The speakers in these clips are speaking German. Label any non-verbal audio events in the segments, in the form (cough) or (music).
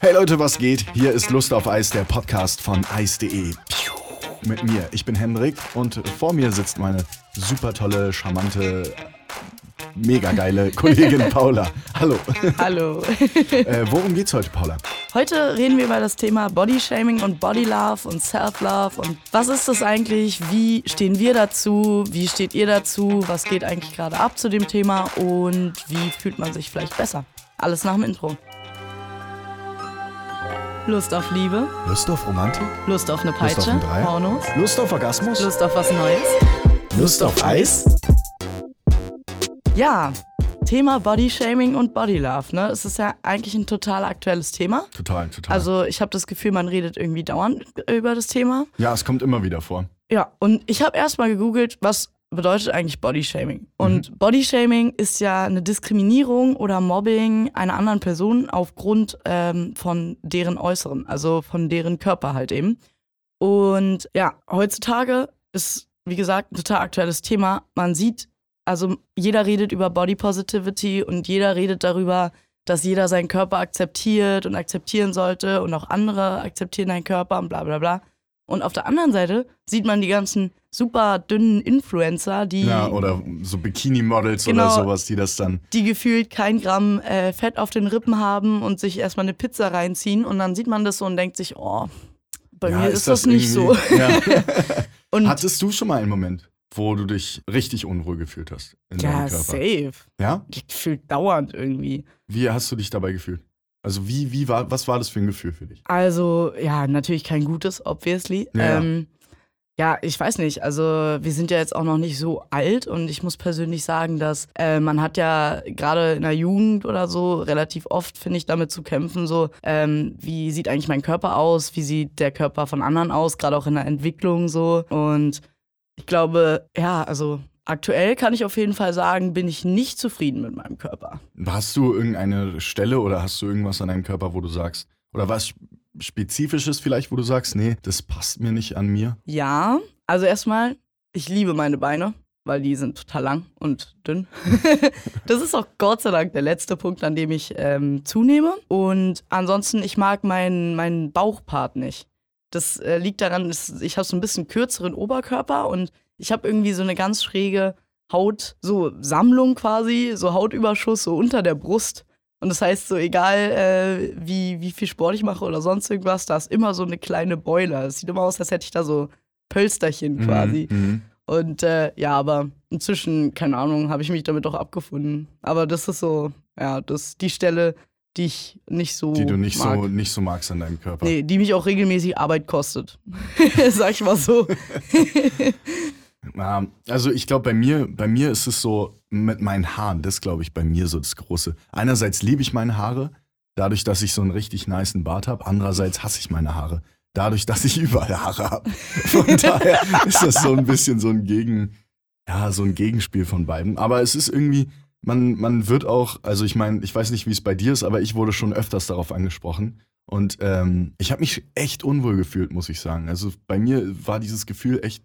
Hey Leute, was geht? Hier ist Lust auf Eis, der Podcast von eis.de. Mit mir, ich bin Hendrik und vor mir sitzt meine super tolle, charmante, mega geile (laughs) Kollegin Paula. Hallo. Hallo. (laughs) Äh, worum geht's heute, Paula? Heute reden wir über das Thema Bodyshaming und Bodylove und Self-Love und was ist das eigentlich? Wie stehen wir dazu? Wie steht ihr dazu? Was geht eigentlich gerade ab zu dem Thema und wie fühlt man sich vielleicht besser? Alles nach dem Intro. Lust auf Liebe, Lust auf Romantik? Lust auf eine Lust auf Peitsche, ein? Pornos, Lust auf Orgasmus? Lust auf was Neues. Lust auf Eis? Ja, Thema Bodyshaming und Bodylove, ne? Es ist ja eigentlich ein total aktuelles Thema. Total, total. Also ich habe das Gefühl, man redet irgendwie dauernd über das Thema. ja, es kommt immer wieder vor. Ja, und ich habe erstmal gegoogelt, was bedeutet eigentlich Bodyshaming. Und Bodyshaming ist ja eine Diskriminierung oder Mobbing einer anderen Person aufgrund ähm, von deren Äußeren, also von deren Körper halt eben. Und ja, heutzutage ist, wie gesagt, ein total aktuelles Thema. Man sieht, also jeder redet über Body Positivity und jeder redet darüber, dass jeder seinen Körper akzeptiert und akzeptieren sollte und auch andere akzeptieren deinen Körper und bla bla bla. Und auf der anderen Seite sieht man die ganzen super dünnen Influencer, die, Ja, oder so Bikini-Models oder Genau. sowas, die das dann. die gefühlt kein Gramm äh, Fett auf den Rippen haben und sich erstmal eine Pizza reinziehen. Und dann sieht man das so und denkt sich, oh, bei ja, mir ist, das, nicht so. Ja. (laughs) Und Hattest du schon mal einen Moment, wo du dich richtig unwohl gefühlt hast in ja, deinem Körper? safe. Ja? Gefühlt dauernd irgendwie. Wie hast du dich dabei gefühlt? Also wie, wie war, was war das für ein Gefühl für dich? Also, ja, natürlich kein gutes, obviously. Ja. Ähm, ja, ich weiß nicht. Also, wir sind ja jetzt auch noch nicht so alt und ich muss persönlich sagen, dass äh, man hat ja gerade in der Jugend oder so relativ oft, finde ich, damit zu kämpfen, so, ähm, wie sieht eigentlich mein Körper aus? Wie sieht der Körper von anderen aus? Gerade auch in der Entwicklung so. Und ich glaube, ja, also aktuell kann ich auf jeden Fall sagen, bin ich nicht zufrieden mit meinem Körper. Hast du irgendeine Stelle oder hast du irgendwas an deinem Körper, wo du sagst, oder was Spezifisches vielleicht, wo du sagst, nee, das passt mir nicht an mir? Ja, also erstmal, ich liebe meine Beine, weil die sind total lang und dünn. (laughs) das ist auch Gott sei Dank der letzte Punkt, an dem ich ähm, zunehme. Und ansonsten, ich mag meinen, meinen Bauchpart nicht. Das äh, liegt daran, dass ich habe so ein bisschen kürzeren Oberkörper und ich habe irgendwie so eine ganz schräge Haut, so Sammlung quasi, so Hautüberschuss so unter der Brust. Und das heißt, so egal äh, wie, wie viel Sport ich mache oder sonst irgendwas, da ist immer so eine kleine Beule. Es sieht immer aus, als hätte ich da so Pölsterchen quasi. Mhm. Und äh, ja, aber inzwischen, keine Ahnung, habe ich mich damit auch abgefunden. Aber das ist so, ja, das ist die Stelle, die ich nicht so Die du nicht mag. so, nicht so magst an deinem Körper. Nee, die mich auch regelmäßig Arbeit kostet. (laughs) Sag ich mal so. (laughs) Also ich glaube, bei mir, bei mir ist es so mit meinen Haaren, das glaube ich bei mir so das Große. Einerseits liebe ich meine Haare, dadurch, dass ich so einen richtig niceen Bart habe. Andererseits hasse ich meine Haare, dadurch, dass ich (laughs) überall Haare habe. Von (laughs) daher ist das so ein bisschen so ein Gegen, ja, so ein Gegenspiel von beiden. Aber es ist irgendwie, man, man wird auch, also ich meine, ich weiß nicht, wie es bei dir ist, aber ich wurde schon öfters darauf angesprochen. Und ähm, ich habe mich echt unwohl gefühlt, muss ich sagen. Also bei mir war dieses Gefühl echt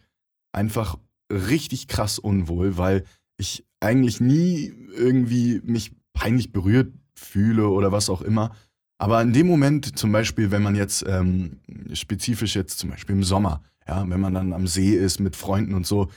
einfach richtig krass unwohl, weil ich eigentlich nie irgendwie mich peinlich berührt fühle oder was auch immer. Aber in dem Moment, zum Beispiel, wenn man jetzt ähm, spezifisch jetzt zum Beispiel im Sommer, ja, wenn man dann am See ist mit Freunden und so,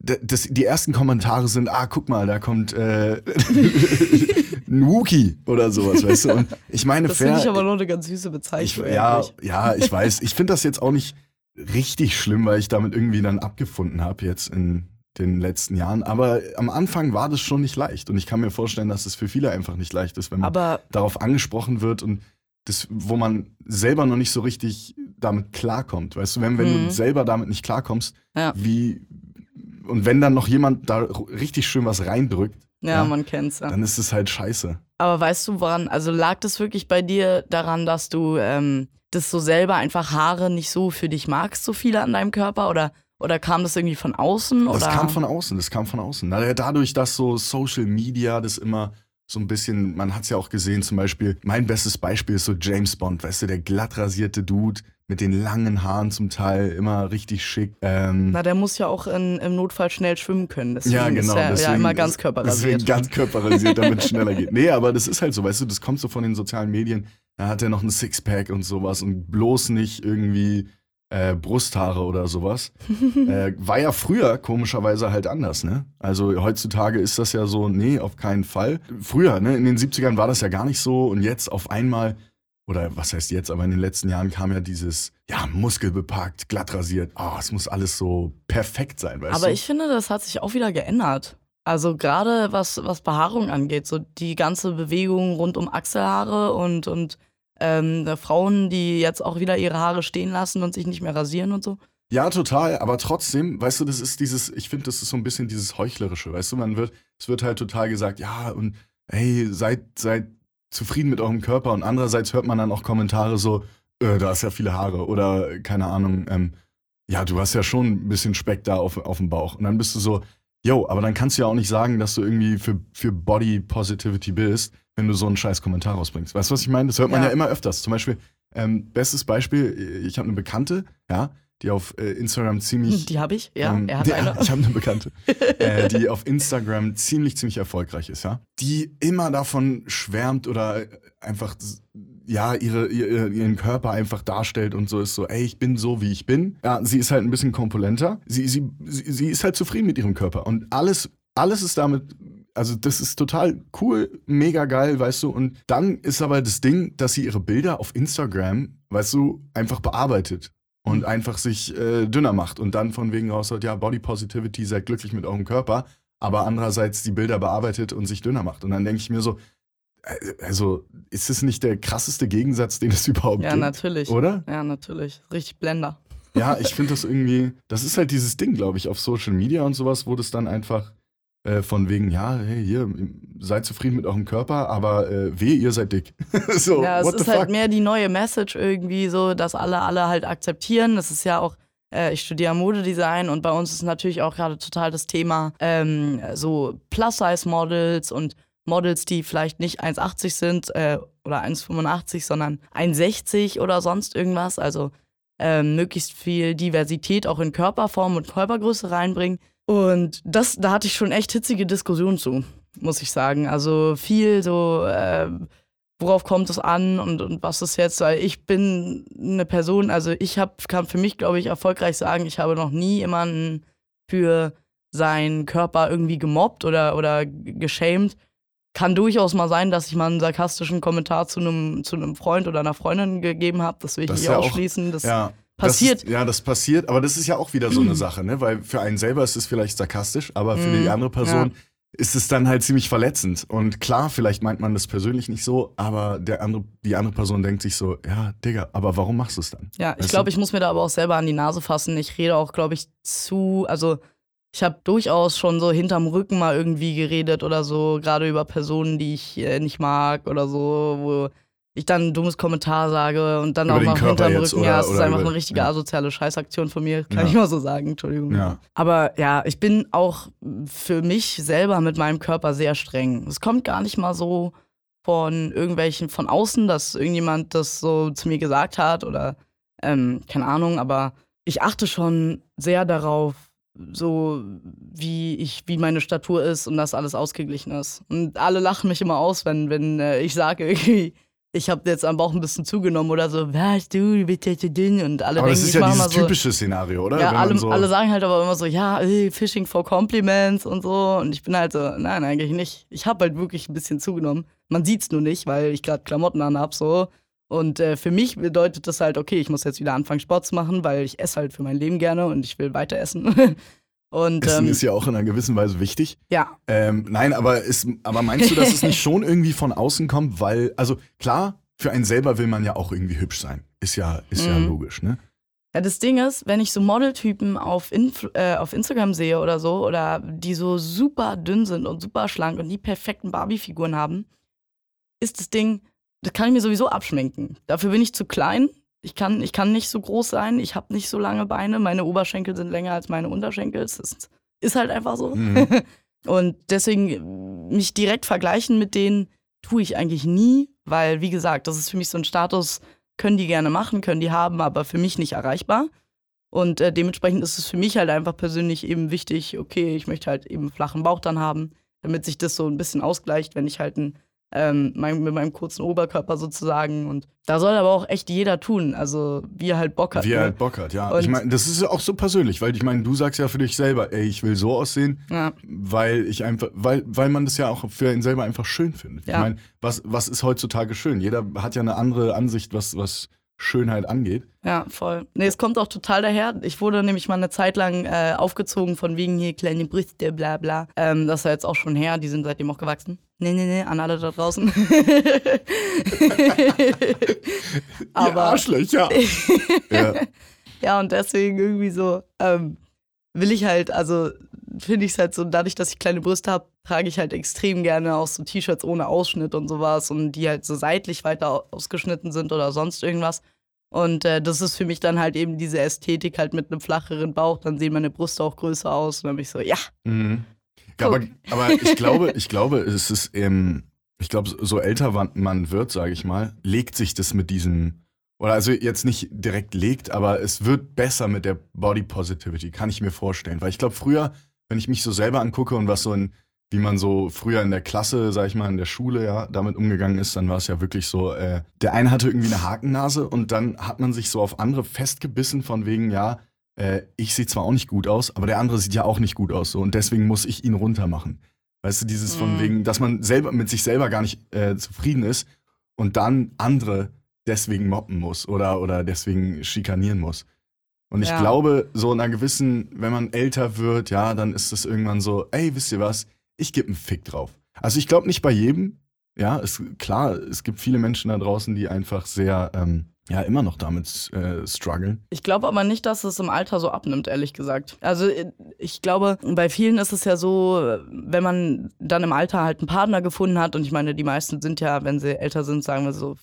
das, die ersten Kommentare sind, ah, guck mal, da kommt äh, (laughs) ein Wookie oder sowas, weißt du? Und ich meine, Das finde ich aber nur eine ganz süße ich, Bezeichnung. ja, eigentlich. ja, ich weiß. Ich finde das jetzt auch nicht richtig schlimm, weil ich damit irgendwie dann abgefunden habe jetzt in den letzten Jahren. Aber am Anfang war das schon nicht leicht. Und ich kann mir vorstellen, dass es für viele einfach nicht leicht ist, wenn man Aber darauf angesprochen wird und das, wo man selber noch nicht so richtig damit klarkommt. Weißt du, wenn, wenn Mhm. du selber damit nicht klarkommst, Ja. wie und wenn dann noch jemand da richtig schön was reindrückt, ja, Ja. man kennt's ja. dann ist es halt scheiße. Aber weißt du, woran, also lag das wirklich bei dir daran, dass du ähm, das so selber einfach Haare nicht so für dich magst, so viele an deinem Körper? Oder, oder kam das irgendwie von außen? Das oder? kam von außen, das kam von außen. Dadurch, dass so Social Media das immer so ein bisschen, man hat es ja auch gesehen, zum Beispiel, mein bestes Beispiel ist so James Bond, weißt du, der glatt rasierte Dude mit den langen Haaren zum Teil, immer richtig schick. Ähm, Na, der muss ja auch in, im Notfall schnell schwimmen können. Deswegen ja, genau. ist er deswegen, ja immer ganz körperrasiert. Deswegen ganz körperrasiert, damit es schneller geht. Nee, aber das ist halt so, weißt du, das kommt so von den sozialen Medien. dann hat er noch ein Sixpack und sowas und bloß nicht irgendwie äh, Brusthaare oder sowas. (laughs) äh, war ja früher komischerweise halt anders, ne? Also heutzutage ist das ja so, nee, auf keinen Fall. Früher, ne, in den 70ern war das ja gar nicht so und jetzt auf einmal, oder was heißt jetzt, aber in den letzten Jahren kam ja dieses, ja, muskelbepackt, glatt rasiert. Oh, es muss alles so perfekt sein, weißt Aber du? ich finde, das hat sich auch wieder geändert. Also gerade was, was Behaarung angeht, so die ganze Bewegung rund um Achselhaare und, und ähm, Frauen, die jetzt auch wieder ihre Haare stehen lassen und sich nicht mehr rasieren und so. Ja, total, aber trotzdem, weißt du, das ist dieses, ich finde, das ist so ein bisschen dieses Heuchlerische, weißt du, man wird, es wird halt total gesagt, ja, und hey, seid, seid zufrieden mit eurem Körper und andererseits hört man dann auch Kommentare so, äh, du hast ja viele Haare oder keine Ahnung, ähm, ja, du hast ja schon ein bisschen Speck da auf, auf dem Bauch und dann bist du so, yo, aber dann kannst du ja auch nicht sagen, dass du irgendwie für, für Body Positivity bist, wenn du so einen scheiß Kommentar rausbringst. Weißt du, was ich meine? Das hört man ja, Ja. immer öfters. Zum Beispiel, ähm, bestes Beispiel, ich habe eine Bekannte, ja, die auf äh, Instagram ziemlich. Die habe ich, ja. ähm, er hat ja, eine. (laughs) Ich habe eine Bekannte, (laughs) äh, die auf Instagram ziemlich, ziemlich erfolgreich ist, ja. Die immer davon schwärmt oder äh, einfach, ja, ihre, ihre, ihren Körper einfach darstellt und so ist so, ey, ich bin so, wie ich bin. Ja, sie ist halt ein bisschen kompulenter. Sie, sie, sie, sie ist halt zufrieden mit ihrem Körper und alles, alles ist damit. Also, das ist total cool, mega geil, weißt du. Und dann ist aber das Ding, dass sie ihre Bilder auf Instagram, weißt du, einfach bearbeitet und einfach sich äh, dünner macht und dann von wegen raus sagt, ja, Body Positivity, seid glücklich mit eurem Körper, aber andererseits die Bilder bearbeitet und sich dünner macht. Und dann denke ich mir so, äh, also ist das nicht der krasseste Gegensatz, den es (laughs) überhaupt Ja, gibt? natürlich. Oder? Ja, natürlich. Richtig Blender. Ja, ich finde das irgendwie, das ist halt dieses Ding, glaube ich, auf Social Media und sowas, wo das dann einfach äh, von wegen, ja, hey, hier, seid zufrieden mit eurem Körper, aber äh, weh, ihr seid dick. (laughs) so, ja, es ist fuck? halt mehr die neue Message irgendwie so, dass alle alle halt akzeptieren. Das ist ja auch, äh, ich studiere Modedesign und bei uns ist natürlich auch gerade total das Thema ähm, so Plus-Size-Models und Models, die vielleicht nicht 1,80 sind äh, oder 1,85, sondern 1,60 oder sonst irgendwas. Also ähm, möglichst viel Diversität auch in Körperform und Körpergröße reinbringen. Und das, da hatte ich schon echt hitzige Diskussionen zu, muss ich sagen. Also viel so, äh, worauf kommt es an und, und was ist jetzt, weil ich bin eine Person, also ich hab, kann für mich, glaube ich, erfolgreich sagen, ich habe noch nie jemanden für seinen Körper irgendwie gemobbt oder, oder geschämt. Kann durchaus mal sein, dass ich mal einen sarkastischen Kommentar zu einem, zu einem Freund oder einer Freundin gegeben habe. Das will ich Das nicht ja auch- ausschließen. Das Ja. Passiert. Das ist, ja, das passiert, aber das ist ja auch wieder so eine Sache, ne? Weil für einen selber ist es vielleicht sarkastisch, aber für Mhm, die andere Person ist es dann halt ziemlich verletzend. Und klar, vielleicht meint man das persönlich nicht so, aber der andere, die andere Person denkt sich so, ja, Digga, aber warum machst du es dann? Ja, ich glaube, ich muss mir da aber auch selber an die Nase fassen. Ich rede auch, glaube ich, zu, also ich habe durchaus schon so hinterm Rücken mal irgendwie geredet oder so, gerade über Personen, die ich äh, nicht mag oder so, wo ich dann ein dummes Kommentar sage und dann Über auch mal hinterm jetzt Rücken. oder- ja, es ist einfach über- eine richtige ja. asoziale Scheißaktion von mir, kann Ja. ich mal so sagen, Entschuldigung. Ja. Aber ja, ich bin auch für mich selber mit meinem Körper sehr streng. Es kommt gar nicht mal so von irgendwelchen von außen, dass irgendjemand das so zu mir gesagt hat oder ähm, keine Ahnung, aber ich achte schon sehr darauf, so wie ich, wie meine Statur ist und dass alles ausgeglichen ist. Und alle lachen mich immer aus, wenn, wenn äh, ich sage irgendwie, ich habe jetzt am Bauch ein bisschen zugenommen oder so, was du, du bist ja zu dünn und alle Aber denken, das ist ich ja dieses so. typische Szenario, oder? Ja, alle, so, alle sagen halt aber immer so, ja, ey, Fishing for Compliments und so. Und ich bin halt so, nein, eigentlich nicht. Ich habe halt wirklich ein bisschen zugenommen. Man sieht's nur nicht, weil ich gerade Klamotten anhab so. Und äh, für mich bedeutet das halt, okay, ich muss jetzt wieder anfangen, Sport zu machen, weil ich esse halt für mein Leben gerne und ich will weiter essen. (laughs) und Essen ähm, ist ja auch in einer gewissen Weise wichtig. ja, Ähm, nein, aber, ist, aber meinst du, dass es nicht (laughs) schon irgendwie von außen kommt? Weil, also klar, für einen selber will man ja auch irgendwie hübsch sein. Ist ja, ist ja Mhm. logisch, ne? Ja, das Ding ist, wenn ich so Modeltypen auf, Inf äh, auf Instagram sehe oder so, oder die so super dünn sind und super schlank und die perfekten Barbie-Figuren haben, ist das Ding, das kann ich mir sowieso abschminken. Dafür bin ich zu klein. Ich kann, ich kann nicht so groß sein. Ich habe nicht so lange Beine. Meine Oberschenkel sind länger als meine Unterschenkel. Es ist, ist halt einfach so. Mhm. (laughs) Und deswegen mich direkt vergleichen mit denen tue ich eigentlich nie, weil, wie gesagt, das ist für mich so ein Status, können die gerne machen, können die haben, aber für mich nicht erreichbar. Und äh, dementsprechend ist es für mich halt einfach persönlich eben wichtig, okay, ich möchte halt eben einen flachen Bauch dann haben, damit sich das so ein bisschen ausgleicht, wenn ich halt einen ähm, mein, mit meinem kurzen Oberkörper sozusagen. Und da soll aber auch echt jeder tun, also wie er halt Bock hat. Wie er ne? halt Bock hat, ja. Und- ich meine, das ist ja auch so persönlich, weil ich meine, du sagst ja für dich selber, ey, ich will so aussehen, Ja. weil ich einfach, weil, weil man das ja auch für ihn selber einfach schön findet. Ich Ja. meine, was, was ist heutzutage schön? Jeder hat ja eine andere Ansicht, was, was Schönheit angeht. Ja, voll. Nee, es kommt auch total daher. Ich wurde nämlich mal eine Zeit lang äh, aufgezogen von wegen hier kleine Brüste, bla bla. Ähm, das ist ja jetzt auch schon her, die sind seitdem auch gewachsen. Nee, nee, nee, an alle da draußen. (laughs) Ihr Aber Arschlöcher. (laughs) ja. ja, und deswegen irgendwie so, ähm, will ich halt, also finde ich es halt so, dadurch, dass ich kleine Brüste habe, trage ich halt extrem gerne auch so T-Shirts ohne Ausschnitt und sowas und die halt so seitlich weiter au- ausgeschnitten sind oder sonst irgendwas. Und äh, das ist für mich dann halt eben diese Ästhetik halt mit einem flacheren Bauch, dann sehen meine Brüste auch größer aus und dann bin ich so, ja, Mhm. Aber, aber ich (laughs) glaube, ich glaube, es ist, ähm, ich glaube, so älter man- man wird, sage ich mal, legt sich das mit diesem, oder also jetzt nicht direkt legt, aber es wird besser mit der Body Positivity, kann ich mir vorstellen. Weil ich glaube, früher, wenn ich mich so selber angucke und was so in, wie man so früher in der Klasse, sag ich mal, in der Schule, ja, damit umgegangen ist, dann war es ja wirklich so, äh, der eine hatte irgendwie eine Hakennase und dann hat man sich so auf andere festgebissen von wegen, ja, äh, ich sehe zwar auch nicht gut aus, aber der andere sieht ja auch nicht gut aus so und deswegen muss ich ihn runter machen. Weißt du, dieses von Mhm. wegen, dass man selber mit sich selber gar nicht äh, zufrieden ist und dann andere deswegen mobben muss oder, oder deswegen schikanieren muss. Und ich Ja. glaube, so in einer gewissen, wenn man älter wird, ja, dann ist es irgendwann so, ey, wisst ihr was, ich gebe einen Fick drauf. Also ich glaube nicht bei jedem, ja, ist klar, es gibt viele Menschen da draußen, die einfach sehr, ähm, ja, immer noch damit äh, strugglen. Ich glaube aber nicht, dass es im Alter so abnimmt, ehrlich gesagt. Also äh, ich glaube, bei vielen ist es ja so, wenn man dann im Alter halt einen Partner gefunden hat, und ich meine, die meisten sind ja, wenn sie älter sind, sagen wir so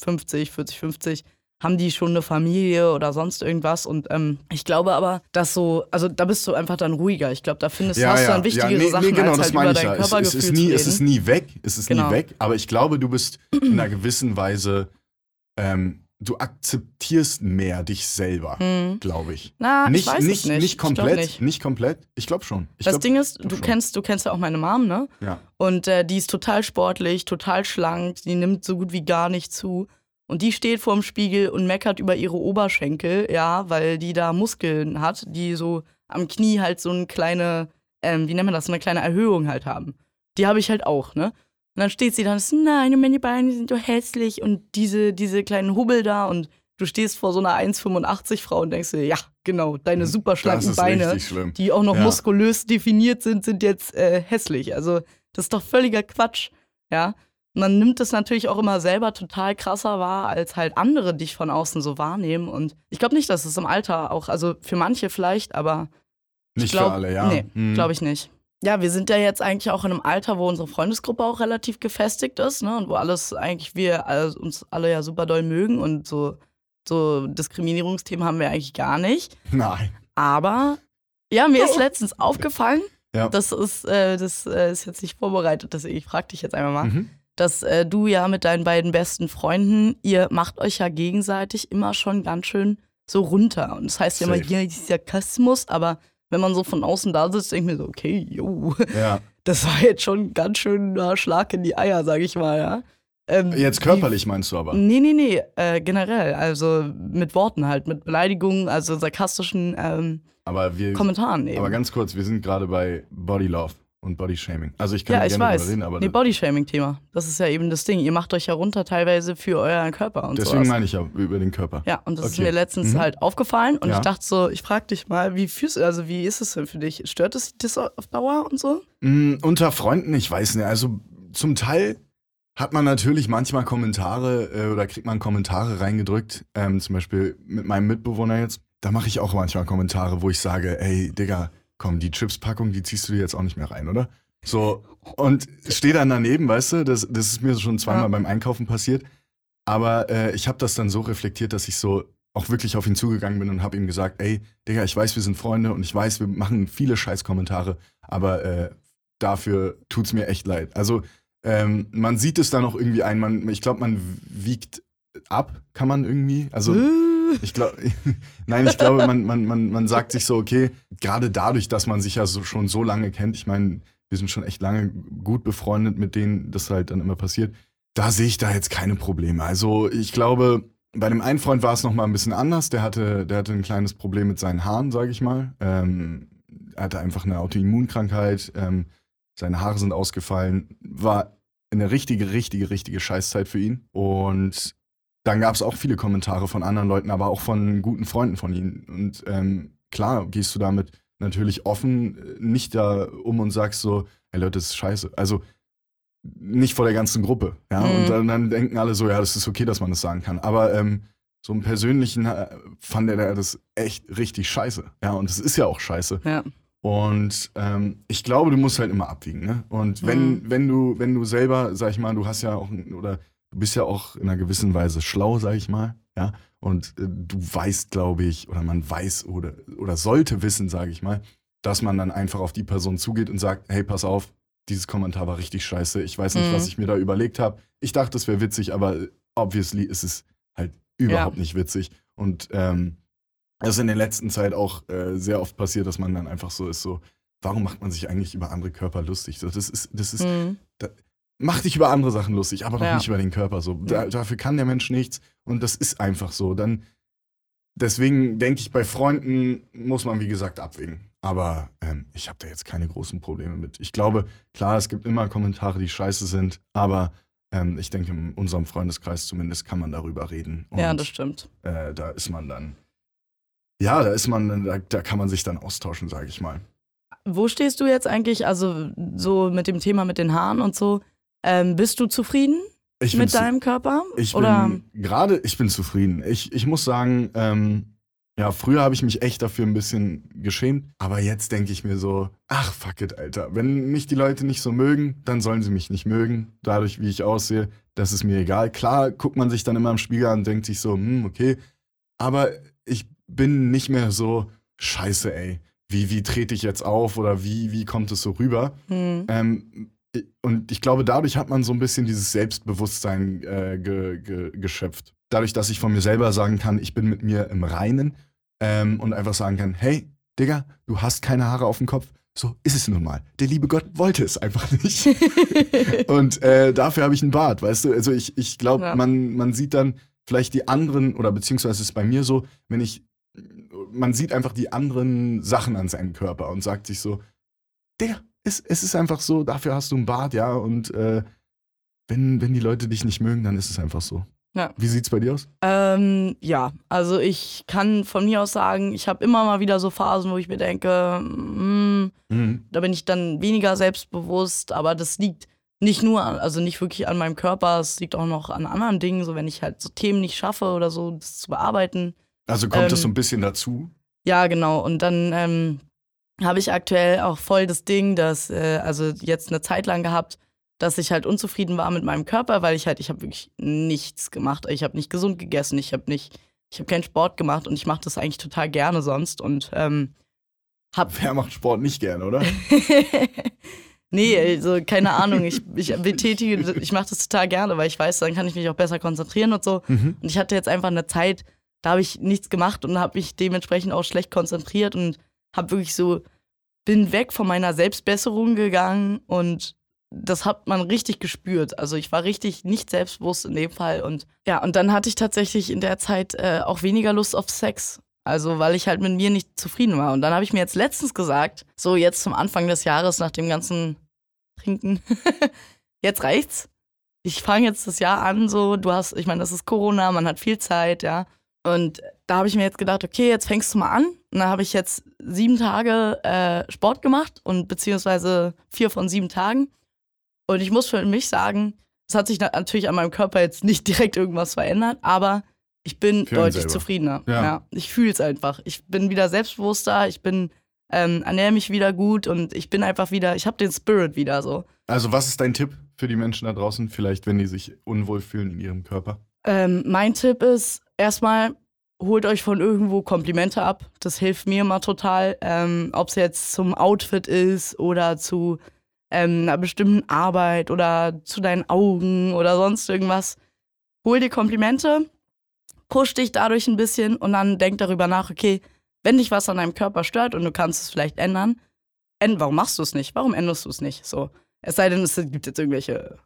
50, 40, 50, haben die schon eine Familie oder sonst irgendwas. Und ähm, ich glaube aber, dass so, also da bist du einfach dann ruhiger. Ich glaube, da findest du, hast du dann wichtigere nee, Sachen, nee, genau, als das halt meine über ich dein ja. Es, Körpergefühl es, ist nie, es ist nie weg, es ist Genau. nie weg, aber ich glaube, du bist in einer gewissen Weise, ähm, du akzeptierst mehr dich selber, Hm. glaube ich. Na, nicht, ich weiß nicht, es nicht. nicht komplett, nicht. nicht. komplett. Ich glaube schon. Ich das glaub, Ding ist, du schon. kennst, du kennst ja auch meine Mom, ne? ja. Und äh, die ist total sportlich, total schlank, die nimmt so gut wie gar nicht zu. Und die steht vorm Spiegel und meckert über ihre Oberschenkel, ja, weil die da Muskeln hat, die so am Knie halt so eine kleine, ähm, wie nennt man das, so eine kleine Erhöhung halt haben. Die habe ich halt auch, ne? Und dann steht sie da und ist, nein, meine Beine sind so hässlich und diese, diese kleinen Hubbel da und du stehst vor so einer 1,85 Frau und denkst dir, ja, genau, deine super Das schlanken Beine die auch noch Ja. muskulös definiert sind, sind jetzt äh, hässlich. Also das ist doch völliger Quatsch, ja. Man nimmt es natürlich auch immer selber total krasser wahr, als halt andere dich von außen so wahrnehmen. Und ich glaube nicht, dass es im Alter auch, also für manche vielleicht, aber Nicht glaub, für alle, ja. Nee, Hm. glaube ich nicht. Ja, wir sind ja jetzt eigentlich auch in einem Alter, wo unsere Freundesgruppe auch relativ gefestigt ist, ne? Und wo alles eigentlich wir alle, uns alle ja super doll mögen und so, so Diskriminierungsthemen haben wir eigentlich gar nicht. Nein. Aber ja, mir ist letztens aufgefallen, Ja. das ist, äh, das äh, ist jetzt nicht vorbereitet, deswegen ich frage dich jetzt einmal mal, Mhm. Dass äh, du ja mit deinen beiden besten Freunden, ihr macht euch ja gegenseitig immer schon ganz schön so runter. Und das heißt ja immer, ja, Sarkasmus, aber wenn man so von außen da sitzt, denke ich mir so, okay, jo, Ja. das war jetzt schon ein ganz schöner Schlag in die Eier, sag ich mal, ja. Ähm, Jetzt körperlich meinst du aber. Nee, nee, nee, äh, generell, also mit Worten halt, mit Beleidigungen, also sarkastischen ähm, Aber wir. Kommentaren eben. Aber ganz kurz, wir sind gerade bei Body Love und Body Shaming. Also ich kann ja, ich gerne weiß. reden, aber nee, Bodyshaming-Thema. Das ist ja eben das Ding. Ihr macht euch ja runter teilweise für euren Körper und deswegen sowas. meine ich ja über den Körper. Ja, und das ist Okay. mir letztens Mhm. halt aufgefallen und Ja. ich dachte so, ich frag dich mal, wie fühlst du, also wie ist es denn für dich? Stört es dich das auf Dauer und so? Mm, unter Freunden, ich weiß nicht. Also zum Teil hat man natürlich manchmal Kommentare äh, oder kriegt man Kommentare reingedrückt. Ähm, zum Beispiel mit meinem Mitbewohner jetzt. Da mache ich auch manchmal Kommentare, wo ich sage, ey, Digga, komm, die Chips-Packung, die ziehst du dir jetzt auch nicht mehr rein, oder? So, und stehe dann daneben, weißt du, das, das ist mir schon zweimal Ja. beim Einkaufen passiert. Aber äh, ich habe das dann so reflektiert, dass ich so auch wirklich auf ihn zugegangen bin und habe ihm gesagt, ey, Digga, ich weiß, wir sind Freunde und ich weiß, wir machen viele Scheißkommentare, aber äh, dafür tut's mir echt leid. Also ähm, man sieht es dann auch irgendwie ein, man, ich glaube, man wiegt ab, kann man irgendwie. Also Äh, ich glaube, (laughs) nein, ich glaube, man, man, man, man sagt sich so, okay, gerade dadurch, dass man sich ja so, schon so lange kennt, ich meine, wir sind schon echt lange gut befreundet, mit denen das halt dann immer passiert. Da sehe ich da jetzt keine Probleme. Also ich glaube, bei dem einen Freund war es nochmal ein bisschen anders. Der hatte, der hatte ein kleines Problem mit seinen Haaren, sage ich mal. Ähm, er hatte einfach eine Autoimmunkrankheit. Ähm, seine Haare sind ausgefallen. War eine richtige, richtige, richtige Scheißzeit für ihn. Und dann gab es auch viele Kommentare von anderen Leuten, aber auch von guten Freunden von ihm. Und ähm, klar gehst du damit natürlich offen äh, nicht da um und sagst so, ey Leute, das ist scheiße. Also nicht vor der ganzen Gruppe. Ja? Mhm. Und dann, dann, denken alle so, ja, das ist okay, dass man das sagen kann. Aber ähm, so im Persönlichen äh, fand er das echt richtig scheiße. Ja, und es ist ja auch scheiße. Ja. Und ähm, ich glaube, du musst halt immer abwiegen. Ne? Und wenn, mhm. wenn du, wenn du selber, sag ich mal, du hast ja auch, oder du bist ja auch in einer gewissen Weise schlau, sag ich mal, ja. Und äh, du weißt, glaube ich, oder man weiß oder, oder sollte wissen, sage ich mal, dass man dann einfach auf die Person zugeht und sagt, hey, pass auf, dieses Kommentar war richtig scheiße. Ich weiß nicht, mhm. was ich mir da überlegt habe. Ich dachte, es wäre witzig, aber obviously ist es halt überhaupt ja. nicht witzig. Und ähm, es ist in der letzten Zeit auch äh, sehr oft passiert, dass man dann einfach so ist, so, warum macht man sich eigentlich über andere Körper lustig? So, das ist, das ist, mhm. da, mach dich über andere Sachen lustig, aber doch ja. nicht über den Körper. So, da, dafür kann der Mensch nichts und das ist einfach so. Dann, deswegen denke ich, bei Freunden muss man, wie gesagt, abwägen. Aber ähm, ich habe da jetzt keine großen Probleme mit. Ich glaube, klar, es gibt immer Kommentare, die scheiße sind, aber ähm, ich denke, in unserem Freundeskreis zumindest kann man darüber reden. Und, ja, das stimmt. Äh, da ist man dann, ja, da ist man, da, da kann man sich dann austauschen, sage ich mal. Wo stehst du jetzt eigentlich, also so mit dem Thema mit den Haaren und so? Ähm, bist du zufrieden ich mit deinem Körper? Ich Oder? bin gerade, ich bin zufrieden. Ich, ich muss sagen, ähm, ja, früher habe ich mich echt dafür ein bisschen geschämt, aber jetzt denke ich mir so, ach fuck it, Alter. Wenn mich die Leute nicht so mögen, dann sollen sie mich nicht mögen. Dadurch, wie ich aussehe, das ist mir egal. Klar guckt man sich dann immer im Spiegel an und denkt sich so, hm, okay. Aber ich bin nicht mehr so, scheiße, ey. Wie, wie trete ich jetzt auf oder wie, wie kommt es so rüber? Hm. Ähm, und ich glaube, dadurch hat man so ein bisschen dieses Selbstbewusstsein äh, ge, ge, geschöpft. Dadurch, dass ich von mir selber sagen kann, ich bin mit mir im Reinen ähm, und einfach sagen kann, hey, Digga, du hast keine Haare auf dem Kopf. So ist es nun mal. Der liebe Gott wollte es einfach nicht. (laughs) und äh, dafür habe ich einen Bart, weißt du? Also ich, ich glaube, ja. man, man sieht dann vielleicht die anderen, oder beziehungsweise ist es bei mir so, wenn ich, man sieht einfach die anderen Sachen an seinem Körper und sagt sich so, Digga, es, es ist einfach so, dafür hast du einen Bart, ja, und äh, wenn, wenn die Leute dich nicht mögen, dann ist es einfach so. Ja. Wie sieht's bei dir aus? Ähm, ja, also ich kann von mir aus sagen, ich habe immer mal wieder so Phasen, wo ich mir denke, mm, mhm. da bin ich dann weniger selbstbewusst, aber das liegt nicht nur, also nicht wirklich an meinem Körper, es liegt auch noch an anderen Dingen, so wenn ich halt so Themen nicht schaffe oder so, das zu bearbeiten. Also kommt ähm, das so ein bisschen dazu? Ja, genau. Und dann ähm, habe ich aktuell auch voll das Ding, dass, äh, also jetzt eine Zeit lang gehabt, dass ich halt unzufrieden war mit meinem Körper, weil ich halt, ich habe wirklich nichts gemacht. Ich habe nicht gesund gegessen, ich habe nicht, ich habe keinen Sport gemacht und ich mache das eigentlich total gerne sonst und ähm, hab. Wer macht Sport nicht gerne, oder? (laughs) nee, also keine Ahnung. Ich, ich betätige, ich mache das total gerne, weil ich weiß, dann kann ich mich auch besser konzentrieren und so. Mhm. Und ich hatte jetzt einfach eine Zeit, da habe ich nichts gemacht und habe mich dementsprechend auch schlecht konzentriert und habe wirklich so, bin weg von meiner Selbstbesserung gegangen und das hat man richtig gespürt. Also ich war richtig nicht selbstbewusst in dem Fall. Und ja, und dann hatte ich tatsächlich in der Zeit äh, auch weniger Lust auf Sex. Also weil ich halt mit mir nicht zufrieden war. Und dann habe ich mir jetzt letztens gesagt, so jetzt zum Anfang des Jahres nach dem ganzen Trinken, (laughs) jetzt reicht's. Ich fange jetzt das Jahr an, so, du hast, ich meine, das ist Corona, man hat viel Zeit, ja. Und da habe ich mir jetzt gedacht, okay, jetzt fängst du mal an. Und da habe ich jetzt sieben Tage äh, Sport gemacht und beziehungsweise vier von sieben Tagen. Und ich muss für mich sagen, es hat sich natürlich an meinem Körper jetzt nicht direkt irgendwas verändert, aber ich bin für deutlich zufriedener. Ja. ja ich fühle es einfach. Ich bin wieder selbstbewusster, ich bin, ähm, ernähre mich wieder gut und ich bin einfach wieder, ich habe den Spirit wieder so. Also, was ist dein Tipp für die Menschen da draußen, vielleicht, wenn die sich unwohl fühlen in ihrem Körper? Ähm, mein Tipp ist erstmal, holt euch von irgendwo Komplimente ab. Das hilft mir immer total. Ähm, Ob es jetzt zum Outfit ist oder zu ähm, einer bestimmten Arbeit oder zu deinen Augen oder sonst irgendwas. Hol dir Komplimente, push dich dadurch ein bisschen und dann denk darüber nach, okay, wenn dich was an deinem Körper stört und du kannst es vielleicht ändern, änd- warum machst du es nicht? Warum änderst du es nicht? So. Es sei denn, es gibt jetzt irgendwelche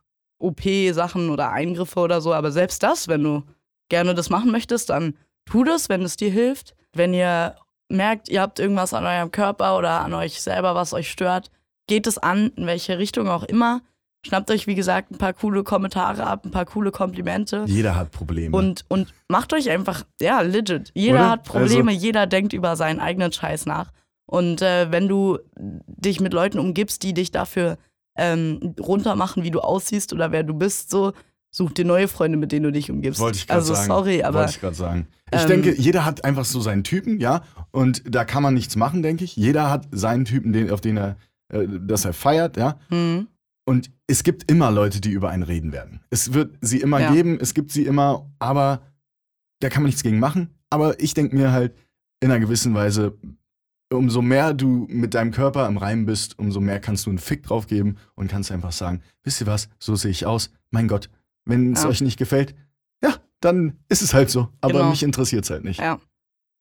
OP-Sachen oder Eingriffe oder so, aber selbst das, wenn du gerne das machen möchtest, dann tu das, wenn es dir hilft. Wenn ihr merkt, ihr habt irgendwas an eurem Körper oder an euch selber, was euch stört, geht es an, in welche Richtung auch immer. Schnappt euch, wie gesagt, ein paar coole Kommentare ab, ein paar coole Komplimente. Jeder hat Probleme. Und, und macht euch einfach, ja, legit. Jeder Oder? hat Probleme, Also- jeder denkt über seinen eigenen Scheiß nach. Und äh, wenn du dich mit Leuten umgibst, die dich dafür ähm, runtermachen, wie du aussiehst oder wer du bist, so, such dir neue Freunde, mit denen du dich umgibst. Wollte ich gerade also sagen. sorry, aber Wollte ich gerade sagen. Ich ähm, denke, jeder hat einfach so seinen Typen, ja. Und da kann man nichts machen, denke ich. Jeder hat seinen Typen, den, auf den er, äh, das er feiert, ja. hm, Und es gibt immer Leute, die über einen reden werden. Es wird sie immer Ja. geben, es gibt sie immer, aber da kann man nichts gegen machen. Aber ich denke mir halt in einer gewissen Weise, umso mehr du mit deinem Körper im Reim bist, umso mehr kannst du einen Fick drauf geben und kannst einfach sagen, wisst ihr was, so sehe ich aus. Mein Gott, wenn es Ja. euch nicht gefällt, ja, dann ist es halt so. Aber Genau. mich interessiert es halt nicht. ja.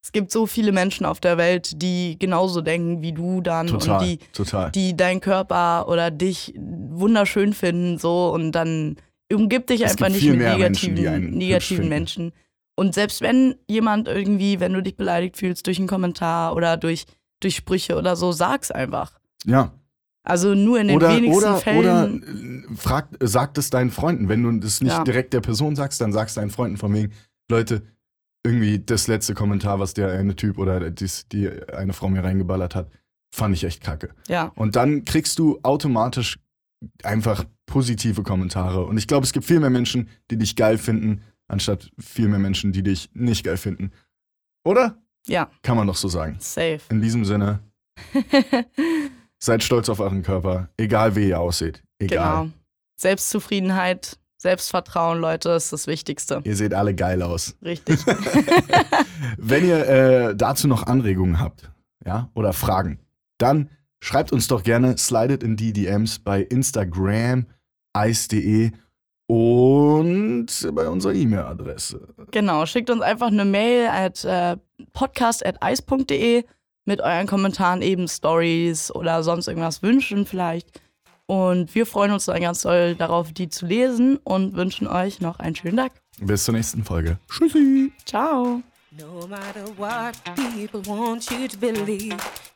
Es gibt so viele Menschen auf der Welt, die genauso denken wie du dann Total, und die, total. die deinen Körper oder dich wunderschön finden, so und dann umgib dich Es einfach nicht mit negativen, Menschen, negativen. Menschen. Und selbst wenn jemand irgendwie, wenn du dich beleidigt fühlst durch einen Kommentar oder durch, durch Sprüche oder so, sag's einfach. ja. Also nur in den Oder, wenigsten oder, Fällen. oder äh, frag, sag es deinen Freunden. Wenn du das nicht Ja. direkt der Person sagst, dann sagst deinen Freunden von wegen, Leute, irgendwie das letzte Kommentar, was der eine Typ oder dies, die eine Frau mir reingeballert hat, fand ich echt kacke. ja, Und dann kriegst du automatisch einfach positive Kommentare. Und ich glaube, es gibt viel mehr Menschen, die dich geil finden, anstatt viel mehr Menschen, die dich nicht geil finden. Oder? ja, Kann man doch so sagen. safe. In diesem Sinne, (laughs) seid stolz auf euren Körper, egal wie ihr aussieht. Egal. genau. Selbstzufriedenheit, Selbstvertrauen, Leute, ist das Wichtigste. Ihr seht alle geil aus. Richtig. (laughs) (laughs) Wenn ihr äh, dazu noch Anregungen habt, ja, oder Fragen, dann schreibt uns doch gerne, slidet in die DMs bei Instagram, ice.de und bei unserer E-Mail-Adresse. Genau, schickt uns einfach eine Mail at äh, podcast.eis.de mit euren Kommentaren, eben Stories oder sonst irgendwas wünschen vielleicht. Und wir freuen uns dann ganz doll darauf, die zu lesen und wünschen euch noch einen schönen Tag. Bis zur nächsten Folge. Tschüssi. Ciao. No matter what people want you to believe,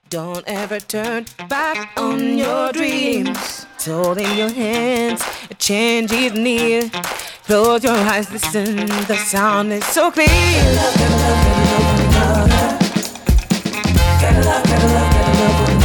don't ever turn back on your dreams. It's all in your hands, a change is near. Close your eyes, listen, the sound is so clear. Love, gotta love, gotta love.